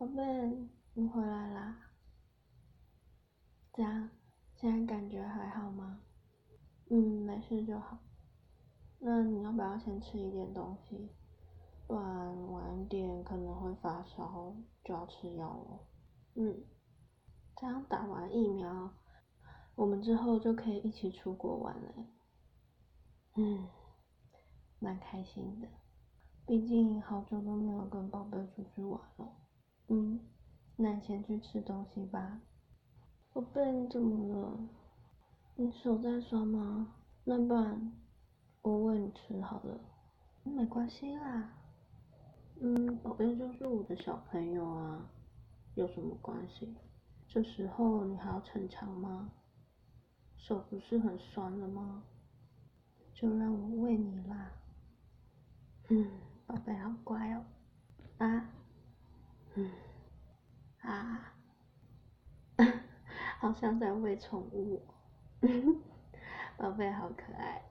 宝贝，你回来啦？这样，现在感觉还好吗？嗯，没事就好。那你要不要先吃一点东西？不然晚点可能会发烧，就要吃药了。嗯，这样打完疫苗，我们之后就可以一起出国玩了。嗯，蛮开心的。毕竟好久都没有跟宝贝出去玩了。先去吃东西吧。宝贝，你怎么了？你手在酸吗？那不然我喂你吃好了。没关系啦。嗯，宝贝就是我的小朋友啊，有什么关系？这时候你还要逞强吗？手不是很酸了吗？就让我喂你啦。嗯，宝贝好乖哦。啊？啊。好像在喂宠物。宝贝好可爱。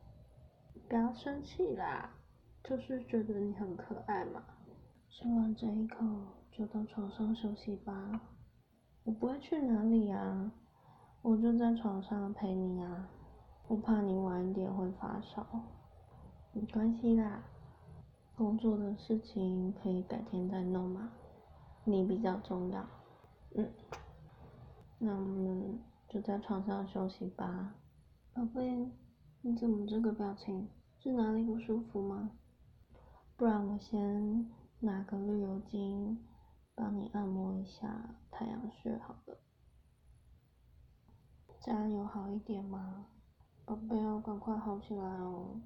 不要生气啦，就是觉得你很可爱嘛。吃完这一口就到床上休息吧，我不会去哪里啊，我就在床上陪你啊，我怕你晚一点会发烧，没关系啦，工作的事情可以改天再弄嘛，你比较重要，嗯，那我们就在床上休息吧，宝贝，你怎么这个表情？是哪里不舒服吗？不然我先。拿个绿油精帮你按摩一下太阳穴，好了，这样有好一点吗？宝贝要赶快好起来哦，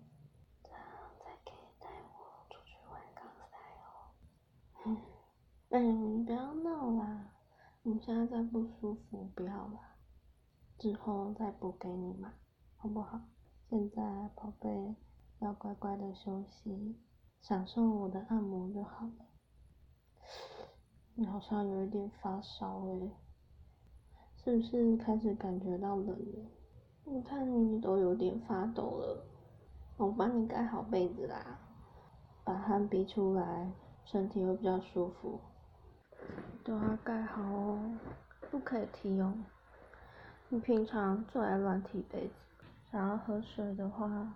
这样才可以带我出去玩钢赛哦。哎，你不要闹你现在在不舒服，不要啦，之后再补给你嘛，好不好？现在宝贝要乖乖的休息。享受我的按摩就好了。你好像有一点发烧诶，是不是开始感觉到冷了？我看你都有点发抖了。我帮你盖好被子啦，把汗逼出来，身体会比较舒服。都要盖好哦，不可以踢哦。你平常最爱乱踢被子，想要喝水的话。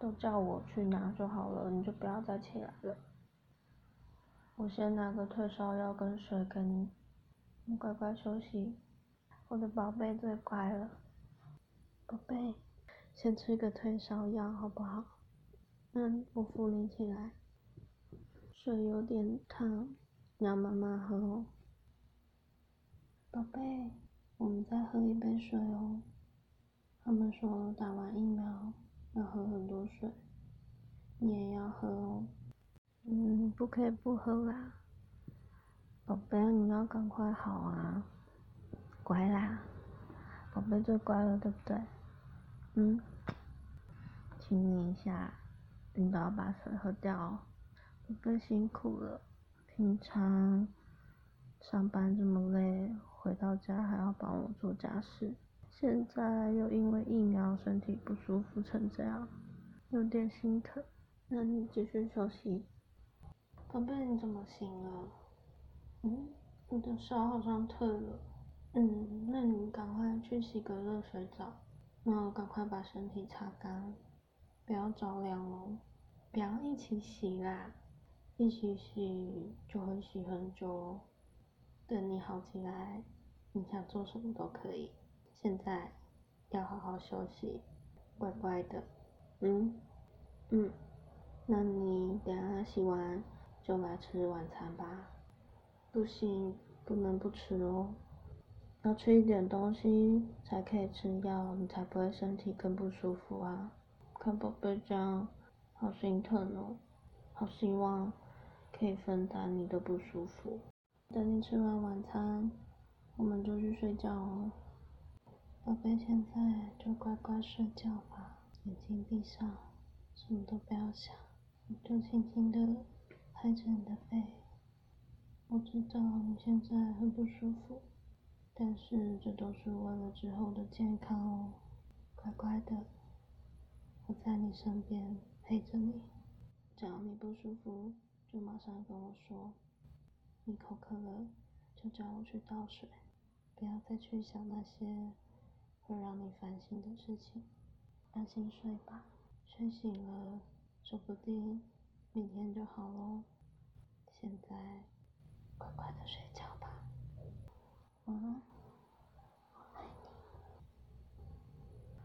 都叫我去拿就好了，你就不要再起来了。我先拿个退烧药跟水给你，你乖乖休息。我的宝贝最乖了，宝贝，先吃个退烧药好不好？嗯，我扶你起来。水有点烫，你要慢慢喝哦。宝贝，我们再喝一杯水哦。他们说打完疫苗。要喝很多水，你也要喝哦。嗯，不可以不喝啦，宝贝，你要赶快好啊，乖啦，宝贝最乖了，对不对？嗯，亲你一下，你都要把水喝掉哦。宝贝辛苦了，平常上班这么累，回到家还要帮我做家事。现在又因为疫苗身体不舒服成这样，有点心疼。那你继续休息。宝贝，你怎么醒了？嗯，你的烧好像退了。嗯，那你赶快去洗个热水澡，然后赶快把身体擦干，不要着凉哦。不要一起洗啦，一起洗就会洗很久哦。等你好起来，你想做什么都可以。现在要好好休息，乖乖的，嗯，嗯，那你等下洗完就来吃晚餐吧。不行，不能不吃哦，要吃一点东西才可以吃药，你才不会身体更不舒服啊。看宝贝这样，好心疼哦，好希望可以分担你的不舒服。等你吃完晚餐，我们就去睡觉哦。宝贝，现在就乖乖睡觉吧，眼睛闭上，什么都不要想，我就轻轻的拍着你的背。我知道你现在很不舒服，但是这都是为了之后的健康哦。乖乖的，我在你身边陪着你，只要你不舒服，就马上跟我说。你口渴了，就叫我去倒水，不要再去想那些会让你烦心的事情，安心睡吧。睡醒了，说不定明天就好喽。现在乖乖的睡觉吧，晚安。